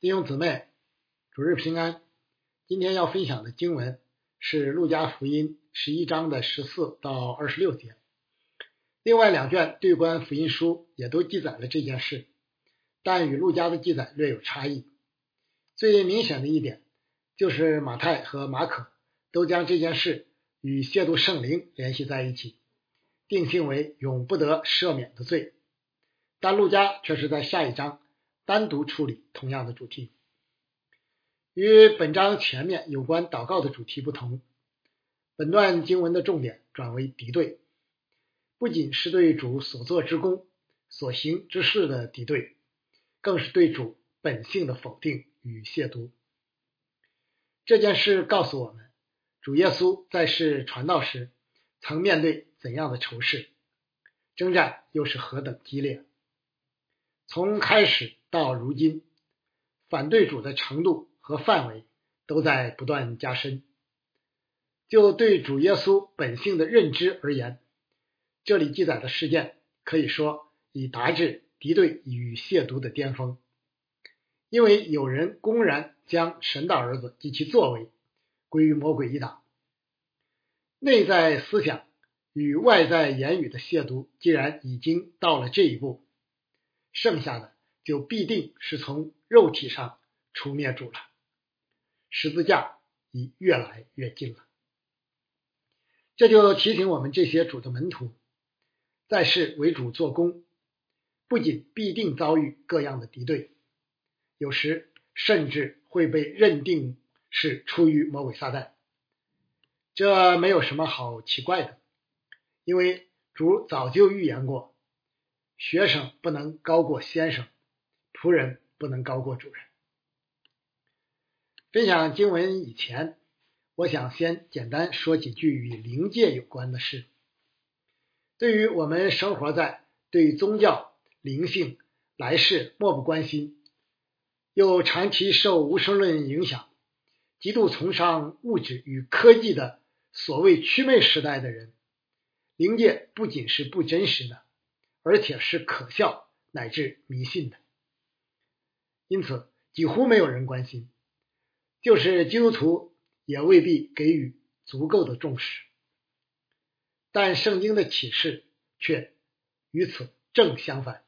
弟兄姊妹，主日平安。今天要分享的经文是《路加福音》十一章的十四到二十六节。另外两卷对观福音书也都记载了这件事，但与路加的记载略有差异。最明显的一点就是马太和马可都将这件事与亵渎圣灵联系在一起，定性为永不得赦免的罪。但路加却是在下一章单独处理同样的主题。与本章前面有关祷告的主题不同，本段经文的重点转为敌对，不仅是对主所做之功、所行之事的敌对，更是对主本性的否定与亵渎。这件事告诉我们，主耶稣在世传道时曾面对怎样的仇视，征战又是何等激烈。从开始到如今，反对主的程度和范围都在不断加深。就对主耶稣本性的认知而言，这里记载的事件可以说已达至敌对与亵渎的巅峰，因为有人公然将神的儿子及其作为归于魔鬼一党。内在思想与外在言语的亵渎，既然已经到了这一步。剩下的就必定是从肉体上除灭主了，十字架已越来越近了。这就提醒我们这些主的门徒，在世为主做工，不仅必定遭遇各样的敌对，有时甚至会被认定是出于魔鬼撒旦。这没有什么好奇怪的，因为主早就预言过。学生不能高过先生，仆人不能高过主人。分享经文以前，我想先简单说几句与灵界有关的事。对于我们生活在对宗教、灵性、来世漠不关心，又长期受无神论影响、极度崇尚物质与科技的所谓祛魅时代的人，灵界不仅是不真实的。而且是可笑乃至迷信的，因此几乎没有人关心，就是基督徒也未必给予足够的重视。但圣经的启示却与此正相反，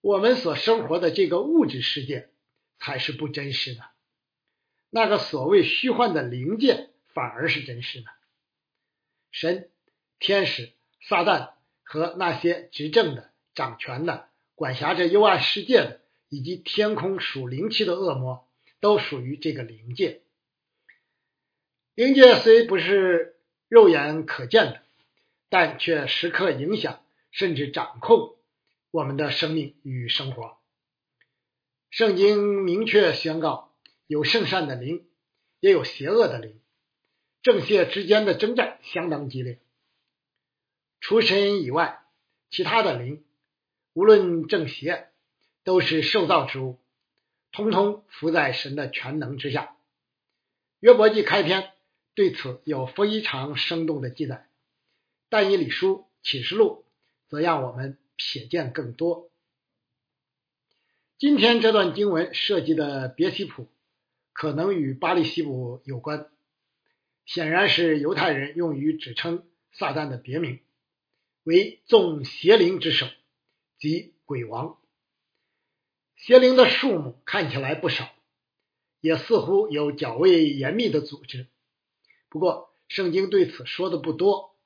我们所生活的这个物质世界才是不真实的，那个所谓虚幻的灵界反而是真实的。神、天使、撒旦。和那些执政的、掌权的、管辖着幽暗世界的，以及天空属灵气的恶魔，都属于这个灵界。灵界虽不是肉眼可见的，但却时刻影响甚至掌控我们的生命与生活。圣经明确宣告，有圣善的灵，也有邪恶的灵，正邪之间的征战相当激烈。除神以外，其他的灵，无论正邪，都是受造之物，通通伏在神的全能之下。约伯记开篇对此有非常生动的记载，但以理书启示录则让我们瞥见更多。今天这段经文涉及的别西卜，可能与巴利西卜有关，显然是犹太人用于指称撒旦的别名。为众邪灵之首，即鬼王。邪灵的数目看起来不少，也似乎有较为严密的组织。不过，圣经对此说的不多，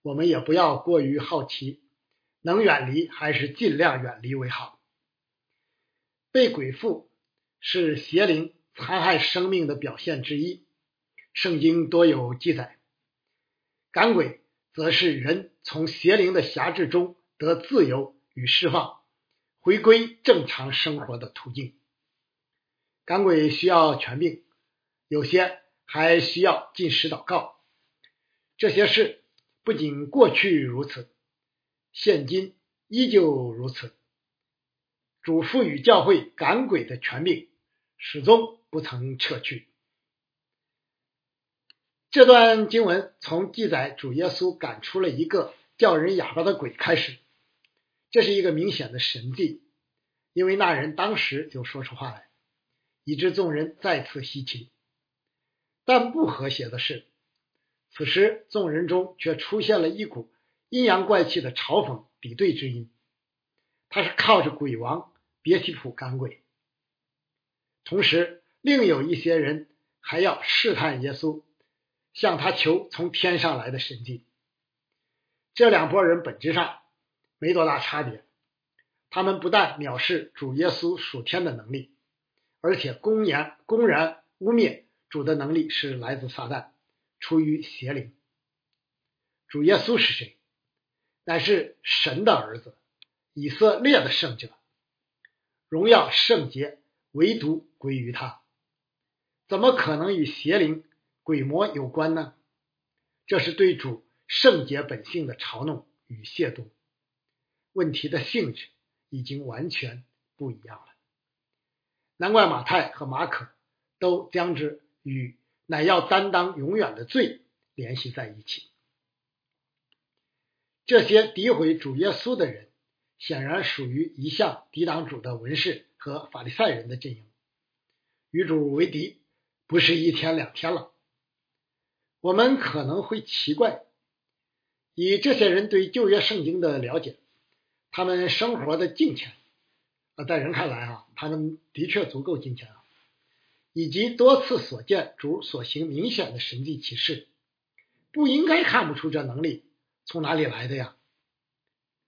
我们也不要过于好奇，能远离还是尽量远离为好。被鬼附是邪灵残害生命的表现之一，圣经多有记载。赶鬼。则是人从邪灵的辖制中得自由与释放，回归正常生活的途径。赶鬼需要权柄，有些还需要进食祷告。这些事不仅过去如此，现今依旧如此。主赋予教会赶鬼的权柄，始终不曾撤去。这段经文从记载主耶稣赶出了一个叫人哑巴的鬼开始，这是一个明显的神迹，因为那人当时就说出话来，以致众人再次稀奇。但不和谐的是，此时众人中却出现了一股阴阳怪气的嘲讽敌对之音。他是靠着鬼王别提普赶鬼，同时另有一些人还要试探耶稣，向他求从天上来的神迹。这两拨人本质上没多大差别，他们不但藐视主耶稣属天的能力，而且公然公然污蔑主的能力是来自撒旦，出于邪灵。主耶稣是谁？乃是神的儿子。以色列的圣者，荣耀圣洁，唯独归于他，怎么可能与邪灵、鬼魔有关呢？这是对主圣洁本性的嘲弄与亵渎。问题的性质已经完全不一样了。难怪马太和马可都将之与乃要担当永远的罪联系在一起。这些诋毁主耶稣的人。显然属于一向抵挡主的文士和法利赛人的阵营，与主为敌不是一天两天了。我们可能会奇怪，以这些人对旧约圣经的了解，他们生活的敬虔啊，在人看来啊，他们的确足够敬虔啊，以及多次所见主所行明显的神迹奇事，不应该看不出这能力从哪里来的呀？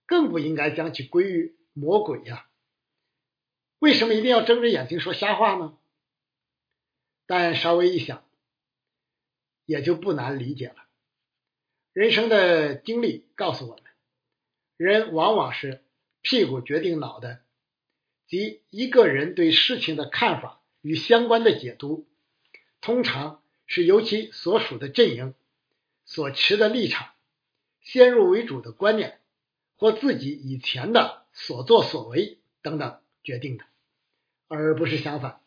更不应该将其归于魔鬼呀！为什么一定要睁着眼睛说瞎话呢？但稍微一想，也就不难理解了。人生的经历告诉我们，人往往是屁股决定脑袋，即一个人对事情的看法与相关的解读，通常是由其所属的阵营、所持的立场、先入为主的观念。或自己以前的所作所为等等决定的，而不是相反。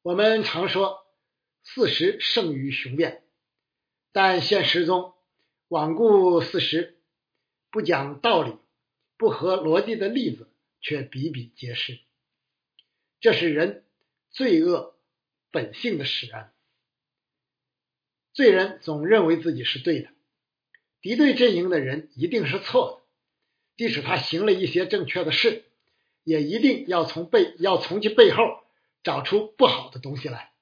我们常说事实胜于雄辩，但现实中罔顾事实、不讲道理、不合逻辑的例子却比比皆是。这是人罪恶本性的使然。罪人总认为自己是对的，敌对阵营的人一定是错的。即使他行了一些正确的事，也一定要从背要从其背后找出不好的东西来，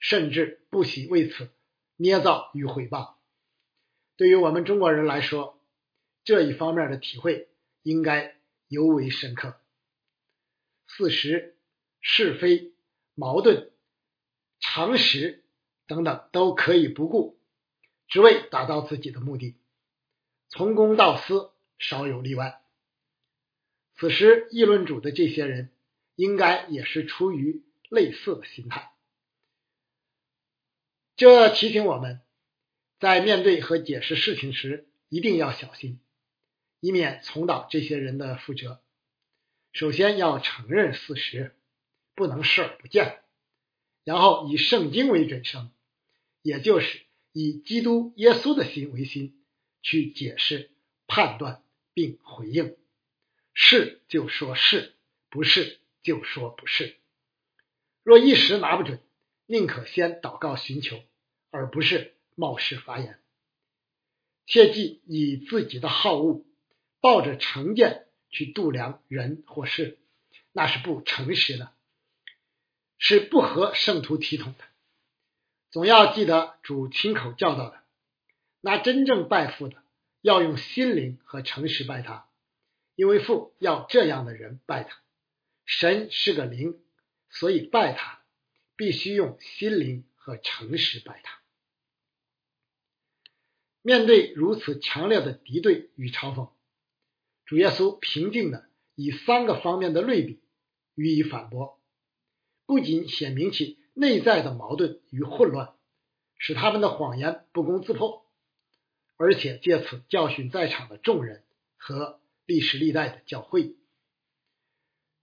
甚至不惜为此捏造与毁谤。对于我们中国人来说，这一方面的体会应该尤为深刻。事实、是非、矛盾、常识等等都可以不顾，只为达到自己的目的，从公到私。少有例外。此时议论主的这些人，应该也是出于类似的心态。这提醒我们，在面对和解释事情时，一定要小心，以免重蹈这些人的覆辙。首先要承认事实，不能视而不见，然后以圣经为准绳，也就是以基督耶稣的心为心去解释、判断。并回应，是就说是不是就说不是。若一时拿不准，宁可先祷告寻求，而不是冒失发言。切记以自己的好恶，抱着成见去度量人或事，那是不诚实的，是不合圣徒体统的。总要记得主亲口教导的，那真正拜父的。要用心灵和诚实拜他，因为父要这样的人拜他。神是个灵，所以拜他必须用心灵和诚实拜他。面对如此强烈的敌对与嘲讽，主耶稣平静的以三个方面的类比予以反驳，不仅显明其内在的矛盾与混乱，使他们的谎言不攻自破。而且借此教训在场的众人和历史历代的教会。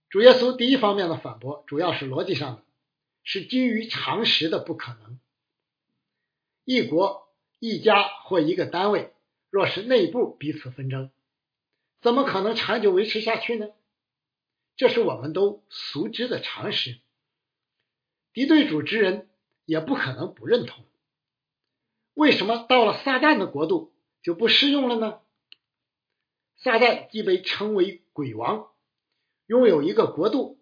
主耶稣第一方面的反驳主要是逻辑上的，是基于常识的不可能。一国、一家或一个单位，若是内部彼此纷争，怎么可能长久维持下去呢？这是我们都熟知的常识。敌对主之人也不可能不认同。为什么到了撒旦的国度就不适用了呢？撒旦既被称为鬼王，拥有一个国度，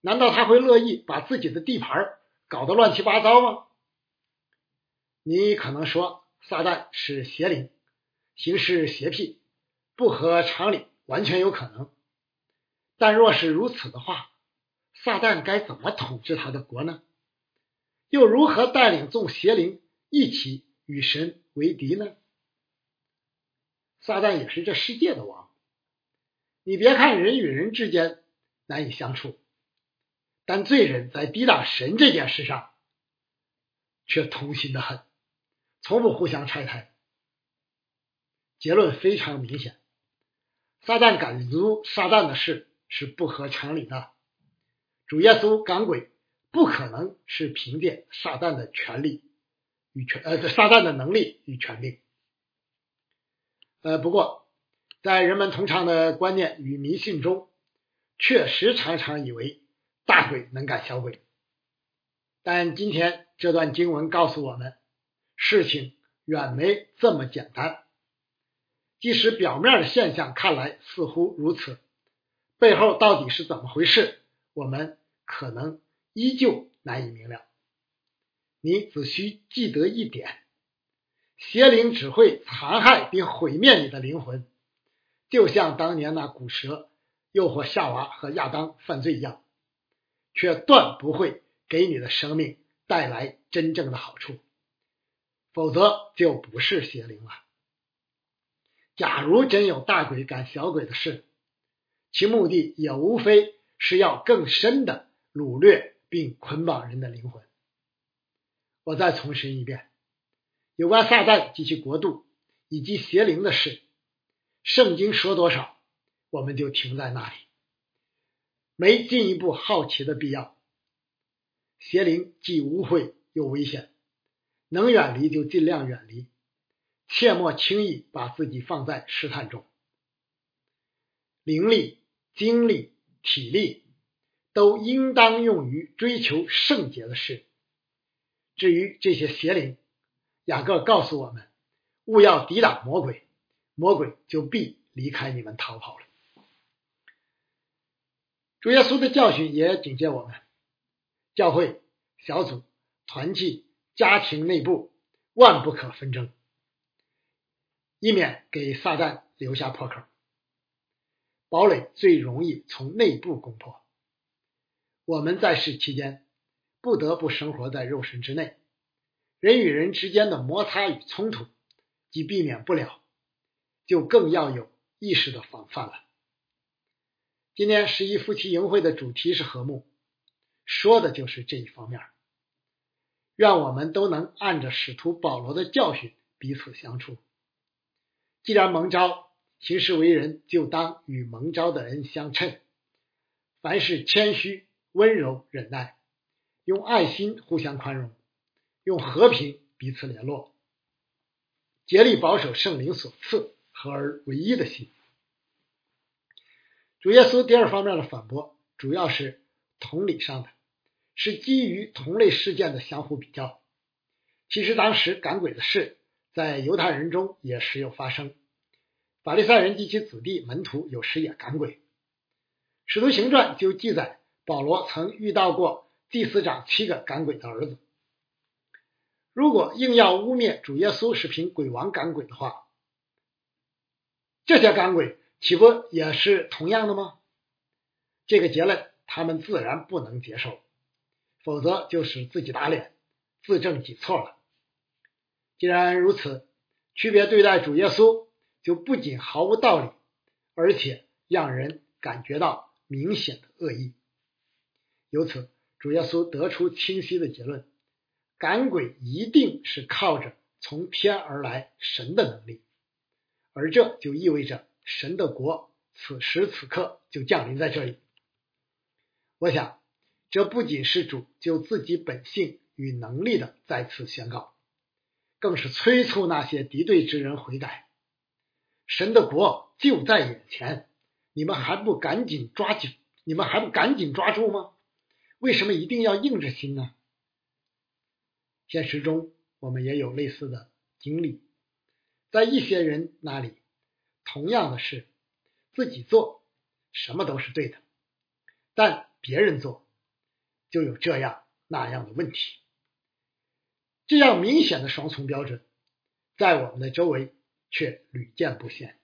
难道他会乐意把自己的地盘搞得乱七八糟吗？你可能说撒旦是邪灵，行事邪僻，不合常理，完全有可能。但若是如此的话，撒旦该怎么统治他的国呢？又如何带领众邪灵一起与神为敌呢？撒旦也是这世界的王。你别看人与人之间难以相处，但罪人在抵挡神这件事上却同心的很，从不互相拆台。结论非常明显：撒旦赶逐撒旦的事是不合常理的。主耶稣赶鬼不可能是凭借撒旦的权力与权呃撒旦的能力与权力。呃，不过在人们通常的观念与迷信中，确实常常以为大鬼能赶小鬼。但今天这段经文告诉我们，事情远没这么简单。即使表面的现象看来似乎如此，背后到底是怎么回事？我们可能依旧难以明了。你只需记得一点：邪灵只会残害并毁灭你的灵魂，就像当年那古蛇诱惑夏娃和亚当犯罪一样，却断不会给你的生命带来真正的好处。否则就不是邪灵了。假如真有大鬼赶小鬼的事，其目的也无非。是要更深的掳掠并捆绑人的灵魂。我再重申一遍，有关撒旦及其国度以及邪灵的事，圣经说多少，我们就停在那里，没进一步好奇的必要。邪灵既污秽又危险，能远离就尽量远离，切莫轻易把自己放在试探中。灵力、精力。体力都应当用于追求圣洁的事。至于这些邪灵，雅各告诉我们：勿要抵挡魔鬼，魔鬼就必离开你们逃跑了。主耶稣的教训也警戒我们：教会、小组、团契、家庭内部万不可纷争，以免给撒旦留下破口。堡垒最容易从内部攻破。我们在世期间不得不生活在肉身之内，人与人之间的摩擦与冲突既避免不了，就更要有意识的防范了。今天十一夫妻营会的主题是和睦，说的就是这一方面。愿我们都能按着使徒保罗的教训彼此相处。既然蒙召。行事为人，就当与蒙召的人相称。凡事谦虚、温柔、忍耐，用爱心互相宽容，用和平彼此联络，竭力保守圣灵所赐合而为一的心。主耶稣第二方面的反驳，主要是同理上的，是基于同类事件的相互比较。其实当时赶鬼的事，在犹太人中也时有发生。法利赛人及其子弟门徒有时也赶鬼，《使徒行传》就记载保罗曾遇到过祭司长七个赶鬼的儿子。如果硬要污蔑主耶稣是凭鬼王赶鬼的话，这些赶鬼岂不也是同样的吗？这个结论他们自然不能接受，否则就使自己打脸，自证己错了。既然如此，区别对待主耶稣。就不仅毫无道理，而且让人感觉到明显的恶意。由此，主耶稣得出清晰的结论：赶鬼一定是靠着从天而来神的能力，而这就意味着神的国此时此刻就降临在这里。我想，这不仅是主就自己本性与能力的再次宣告，更是催促那些敌对之人悔改。神的国就在眼前，你们还不赶紧抓紧？你们还不赶紧抓住吗？为什么一定要硬着心呢？现实中我们也有类似的经历，在一些人那里，同样的事自己做什么都是对的，但别人做就有这样那样的问题。这样明显的双重标准，在我们的周围却屡见不鲜。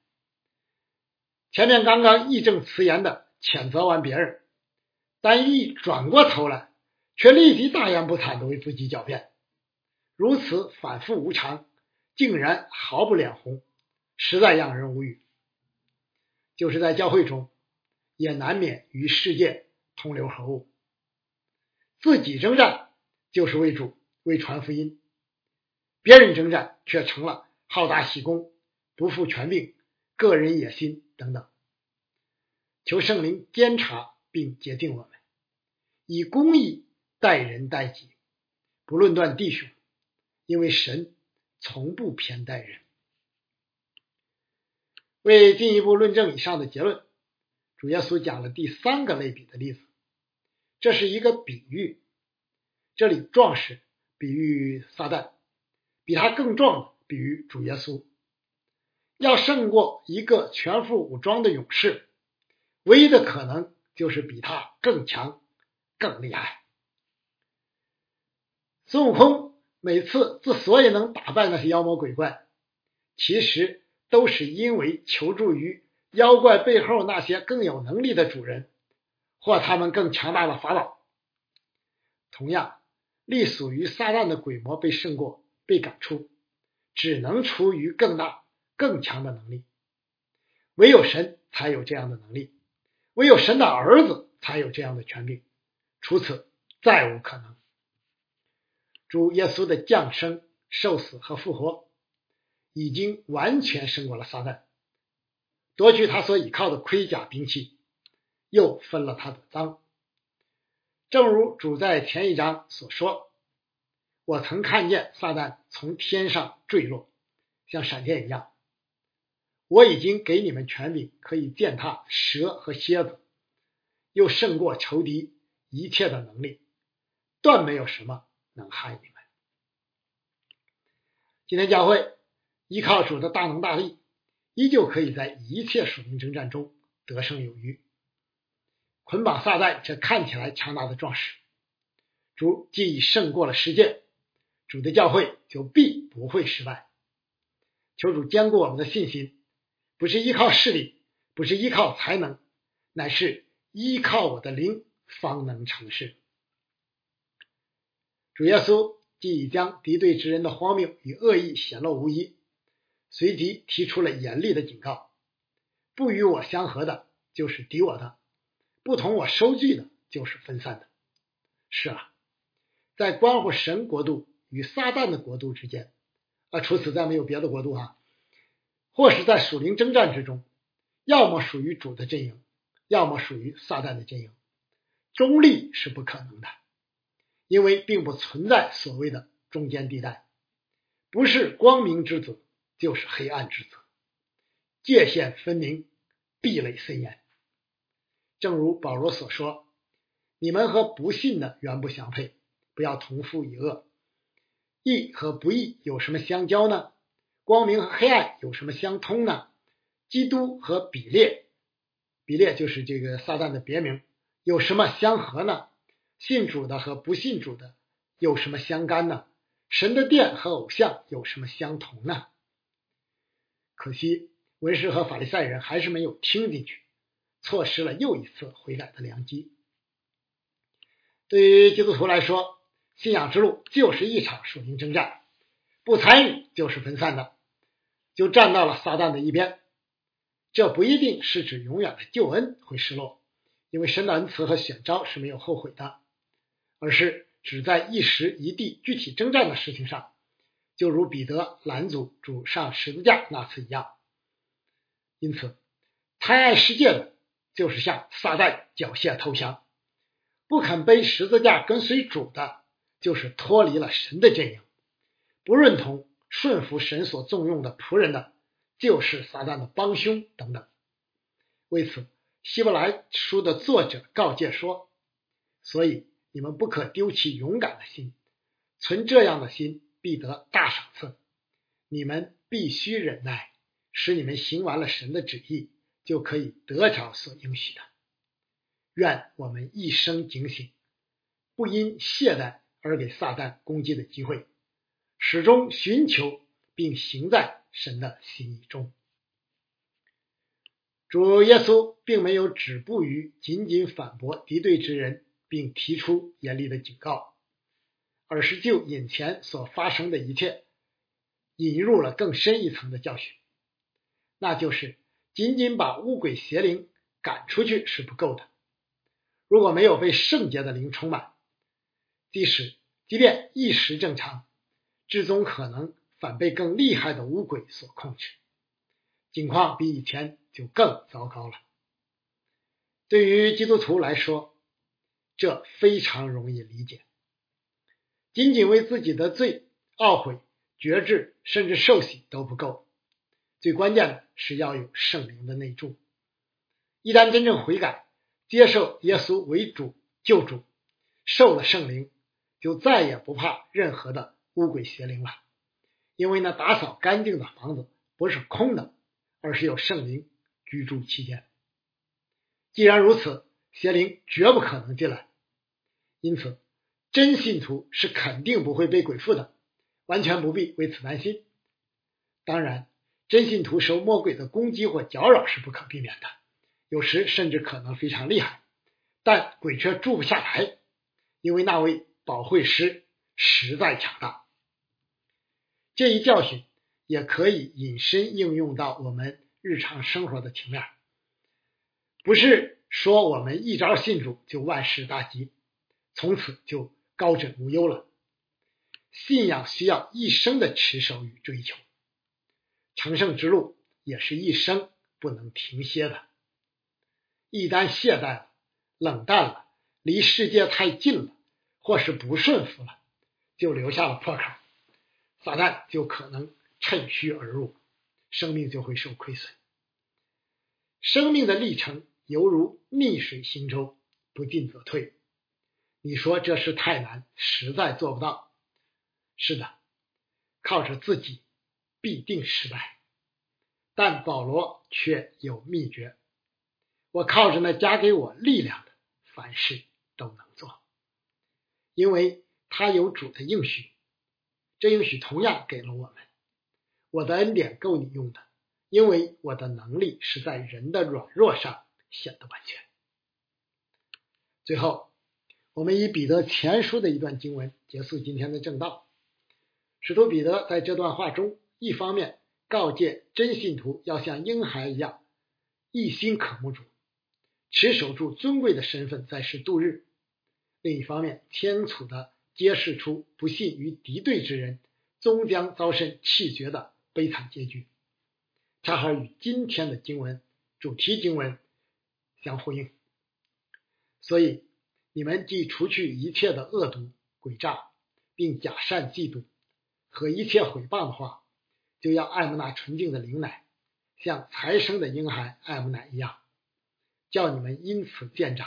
前面刚刚义正辞严的谴责完别人，但一转过头来，却立即大言不惭的为自己狡辩，如此反复无常，竟然毫不脸红，实在让人无语。就是在教会中，也难免与世界同流合污，自己征战就是为主。为传福音，别人征战却成了好大喜功、不负权柄、个人野心等等。求圣灵监察并洁净我们，以公义待人待己，不论断弟兄，因为神从不偏待人。为进一步论证以上的结论，主耶稣讲了第三个类比的例子，这是一个比喻，这里壮士。比喻撒旦，比他更壮的比喻主耶稣，要胜过一个全副武装的勇士，唯一的可能就是比他更强、更厉害。孙悟空每次之所以能打败那些妖魔鬼怪，其实都是因为求助于妖怪背后那些更有能力的主人，或他们更强大的法宝。同样。隶属于撒旦的鬼魔被胜过、被赶出，只能出于更大、更强的能力。唯有神才有这样的能力，唯有神的儿子才有这样的权柄，除此再无可能。主耶稣的降生、受死和复活，已经完全胜过了撒旦，夺去他所倚靠的盔甲兵器，又分了他的赃。正如主在前一章所说：“我曾看见撒旦从天上坠落，像闪电一样。我已经给你们权柄，可以践踏蛇和蝎子，又胜过仇敌一切的能力，断没有什么能害你们。”今天教会依靠主的大能大力，依旧可以在一切属灵征战中得胜有余。捆绑撒旦这看起来强大的壮士，主既已胜过了世界，主的教会就必不会失败。求主坚固我们的信心，不是依靠势力，不是依靠才能，乃是依靠我的灵方能成事。主耶稣既已将敌对之人的荒谬与恶意显露无遗，随即提出了严厉的警告：不与我相合的，就是敌我的。不同我收据的，就是分散的。是啊，在关乎神国度与撒旦的国度之间，啊，除此再没有别的国度啊。或是在属灵征战之中，要么属于主的阵营，要么属于撒旦的阵营，中立是不可能的，因为并不存在所谓的中间地带，不是光明之子，就是黑暗之子，界限分明，壁垒森严。正如保罗所说：“你们和不信的原不相配，不要同父一恶。义和不义有什么相交呢？光明和黑暗有什么相通呢？基督和比列，比列就是这个撒旦的别名，有什么相合呢？信主的和不信主的有什么相干呢？神的殿和偶像有什么相同呢？可惜文士和法利赛人还是没有听进去。”错失了又一次悔改的良机。对于基督徒来说，信仰之路就是一场属灵征战，不参与就是分散的，就站到了撒旦的一边。这不一定是指永远的救恩会失落，因为神的恩慈和选召是没有后悔的，而是只在一时一地具体征战的事情上，就如彼得拦阻主上十字架那次一样。因此，太爱世界的。就是向撒旦缴械投降，不肯背十字架跟随主的，就是脱离了神的阵营；不认同顺服神所重用的仆人的，就是撒旦的帮凶等等。为此，希伯来书的作者告诫说：“所以你们不可丢弃勇敢的心，存这样的心，必得大赏赐。你们必须忍耐，使你们行完了神的旨意，就可以得着所应许的。愿我们一生警醒，不因懈怠而给撒旦攻击的机会，始终寻求并行在神的心意中。主耶稣并没有止步于仅仅反驳敌对之人，并提出严厉的警告，而是就眼前所发生的一切，引入了更深一层的教训，那就是仅仅把污鬼邪灵赶出去是不够的。如果没有被圣洁的灵充满，即使即便一时正常，至终可能反被更厉害的污鬼所控制，情况比以前就更糟糕了。对于基督徒来说，这非常容易理解。仅仅为自己的罪懊悔、觉知，甚至受洗都不够，最关键的是要有圣灵的内助。一旦真正悔改，接受耶稣为主救主，受了圣灵，就再也不怕任何的污鬼邪灵了。因为那打扫干净的房子不是空的，而是有圣灵居住期间。既然如此，邪灵绝不可能进来。因此，真信徒是肯定不会被鬼附的，完全不必为此担心。当然，真信徒受魔鬼的攻击或搅扰是不可避免的。有时甚至可能非常厉害，但鬼却住不下来，因为那位保惠师实在强大。这一教训也可以引申应用到我们日常生活的情面，不是说我们一招信主就万事大吉，从此就高枕无忧了。信仰需要一生的持守与追求，成圣之路也是一生不能停歇的。一旦懈怠了、冷淡了、离世界太近了，或是不顺服了，就留下了破口，撒旦就可能趁虚而入，生命就会受亏损。生命的历程犹如逆水行舟，不进则退。你说这事太难，实在做不到。是的，靠着自己必定失败。但保罗却有秘诀。我靠着那加给我力量的，凡事都能做，因为他有主的应许，这应许同样给了我们。我的恩典够你用的，因为我的能力是在人的软弱上显得完全。最后，我们以彼得前书的一段经文结束今天的正道。使徒彼得在这段话中，一方面告诫真信徒要像婴孩一样一心渴慕主。持守住尊贵的身份，在世度日；另一方面，清楚的揭示出不信与敌对之人终将遭受气绝的悲惨结局，恰好与今天的经文主题经文相呼应。所以，你们既除去一切的恶毒、诡诈，并假善、嫉妒和一切毁谤的话，就要爱慕那纯净的灵奶，像才生的婴孩爱慕奶一样。叫你们因此见长，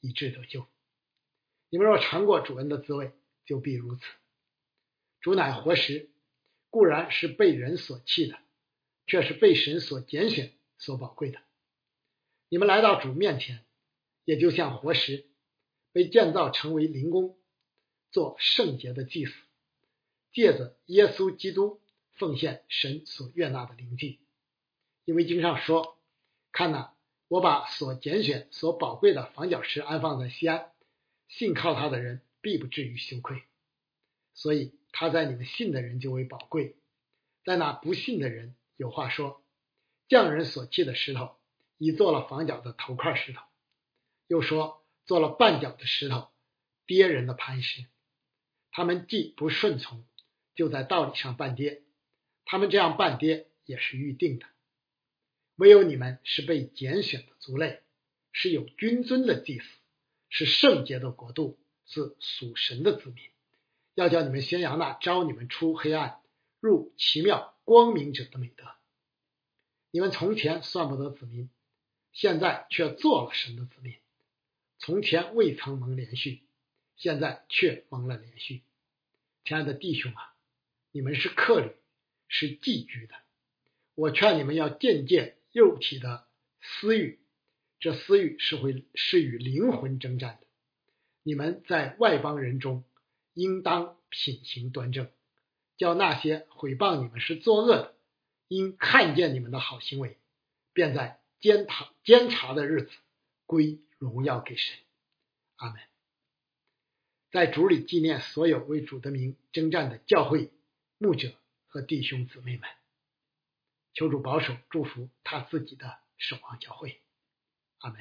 以致得救。你们若尝过主恩的滋味，就必如此。主乃活石，固然是被人所弃的，却是被神所拣选、所宝贵的。你们来到主面前，也就像活石，被建造成为灵宫，做圣洁的祭司，借着耶稣基督奉献神所悦纳的灵祭。因为经上说：“看哪。”我把所拣选、所宝贵的房角石安放在西安，信靠他的人必不至于羞愧。所以他在你们信的人就为宝贵，在那不信的人，有话说：匠人所砌的石头，已做了房角的头块石头；又说做了绊脚的石头，跌人的磐石。他们既不顺从，就在道理上绊跌。他们这样半跌，也是预定的。唯有你们是被拣选的族类，是有君尊的祭司，是圣洁的国度，是属神的子民。要叫你们宣扬那招你们出黑暗入奇妙光明者的美德。你们从前算不得子民，现在却做了神的子民；从前未曾蒙连续，现在却蒙了连续。亲爱的弟兄啊，你们是客旅，是寄居的。我劝你们要渐渐肉体的私欲，这私欲是会是与灵魂征战的。你们在外邦人中，应当品行端正，叫那些毁谤你们是作恶的，因看见你们的好行为，便在监察监察的日子归荣耀给神。阿门。在主里纪念所有为主的名征战的教会牧者和弟兄姊妹们，求主保守祝福他自己的守望教会。阿门。